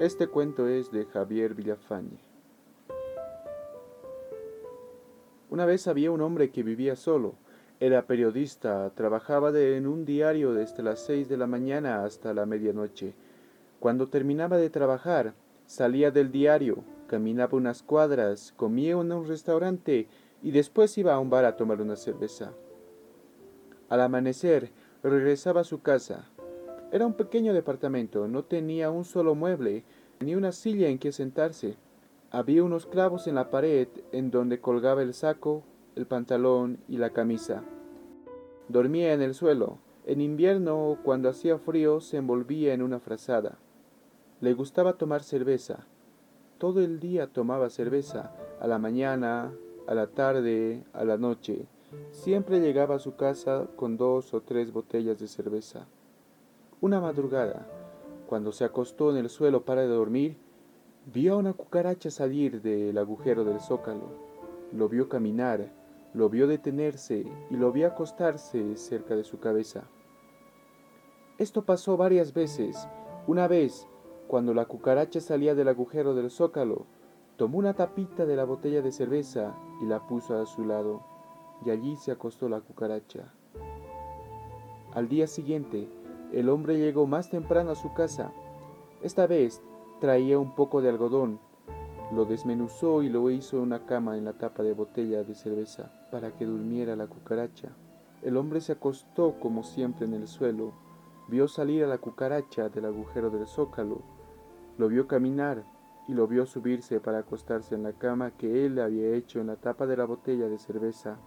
Este cuento es de Javier Villafañe. Una vez había un hombre que vivía solo. Era periodista, trabajaba en un diario desde las seis de la mañana hasta la medianoche. Cuando terminaba de trabajar, salía del diario, caminaba unas cuadras, comía en un restaurante y después iba a un bar a tomar una cerveza. Al amanecer, regresaba a su casa. Era un pequeño departamento, no tenía un solo mueble, ni una silla en que sentarse. Había unos clavos en la pared en donde colgaba el saco, el pantalón y la camisa. Dormía en el suelo. En invierno, cuando hacía frío, se envolvía en una frazada. Le gustaba tomar cerveza. Todo el día tomaba cerveza, a la mañana, a la tarde, a la noche. Siempre llegaba a su casa con dos o tres botellas de cerveza. Una madrugada, cuando se acostó en el suelo para dormir, vio a una cucaracha salir del agujero del zócalo. Lo vio caminar, lo vio detenerse y lo vio acostarse cerca de su cabeza. Esto pasó varias veces. Una vez, cuando la cucaracha salía del agujero del zócalo, tomó una tapita de la botella de cerveza y la puso a su lado y allí se acostó la cucaracha. Al día siguiente, el hombre llegó más temprano a su casa. Esta vez traía un poco de algodón. Lo desmenuzó y lo hizo una cama en la tapa de botella de cerveza para que durmiera la cucaracha. El hombre se acostó como siempre en el suelo, vio salir a la cucaracha del agujero del zócalo, lo vio caminar y lo vio subirse para acostarse en la cama que él había hecho en la tapa de la botella de cerveza.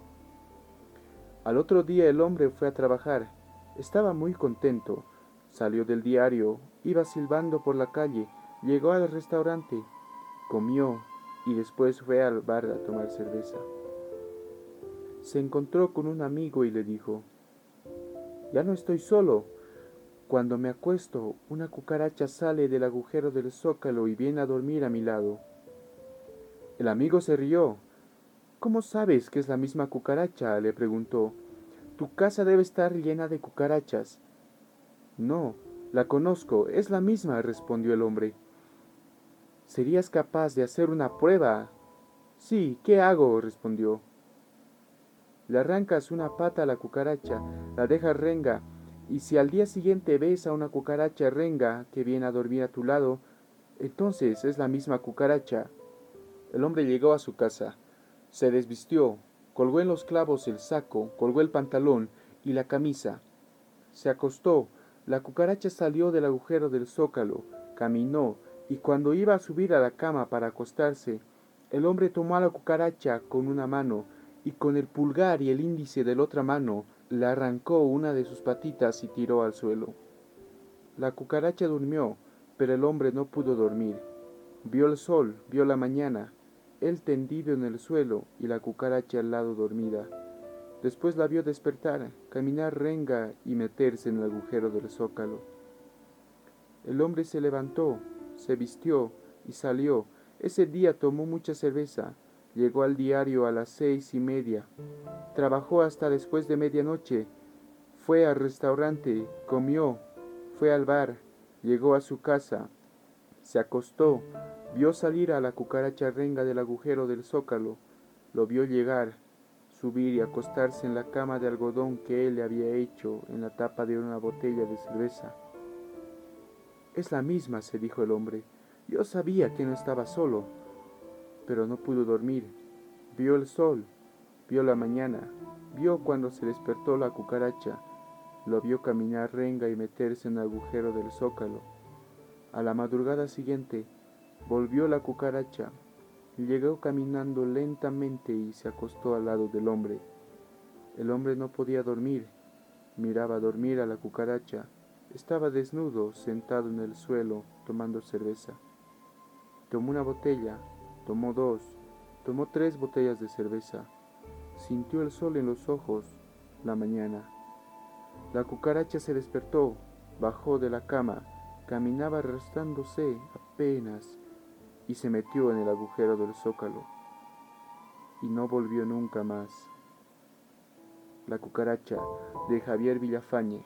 Al otro día el hombre fue a trabajar. Estaba muy contento. Salió del diario, iba silbando por la calle, llegó al restaurante, comió y después fue al bar a tomar cerveza. Se encontró con un amigo y le dijo, Ya no estoy solo. Cuando me acuesto, una cucaracha sale del agujero del zócalo y viene a dormir a mi lado. El amigo se rió ¿Cómo sabes que es la misma cucaracha? le preguntó. Tu casa debe estar llena de cucarachas. No, la conozco, es la misma, respondió el hombre. ¿Serías capaz de hacer una prueba? Sí, ¿qué hago? respondió. Le arrancas una pata a la cucaracha, la dejas renga, y si al día siguiente ves a una cucaracha renga que viene a dormir a tu lado, entonces es la misma cucaracha. El hombre llegó a su casa. Se desvistió, colgó en los clavos el saco, colgó el pantalón y la camisa. Se acostó, la cucaracha salió del agujero del zócalo, caminó, y cuando iba a subir a la cama para acostarse, el hombre tomó a la cucaracha con una mano y con el pulgar y el índice de la otra mano le arrancó una de sus patitas y tiró al suelo. La cucaracha durmió, pero el hombre no pudo dormir. Vio el sol, vio la mañana, él tendido en el suelo y la cucaracha al lado dormida. Después la vio despertar, caminar renga y meterse en el agujero del zócalo. El hombre se levantó, se vistió y salió. Ese día tomó mucha cerveza. Llegó al diario a las seis y media. Trabajó hasta después de medianoche. Fue al restaurante, comió, fue al bar, llegó a su casa, se acostó, Vio salir a la cucaracha renga del agujero del zócalo, lo vio llegar, subir y acostarse en la cama de algodón que él le había hecho en la tapa de una botella de cerveza. Es la misma, se dijo el hombre. Yo sabía que no estaba solo, pero no pudo dormir. Vio el sol, vio la mañana, vio cuando se despertó la cucaracha, lo vio caminar renga y meterse en el agujero del zócalo. A la madrugada siguiente, Volvió la cucaracha, llegó caminando lentamente y se acostó al lado del hombre. El hombre no podía dormir, miraba dormir a la cucaracha. Estaba desnudo, sentado en el suelo, tomando cerveza. Tomó una botella, tomó dos, tomó tres botellas de cerveza. Sintió el sol en los ojos, la mañana. La cucaracha se despertó, bajó de la cama, caminaba arrastrándose apenas y se metió en el agujero del zócalo y no volvió nunca más. La cucaracha de Javier Villafañe.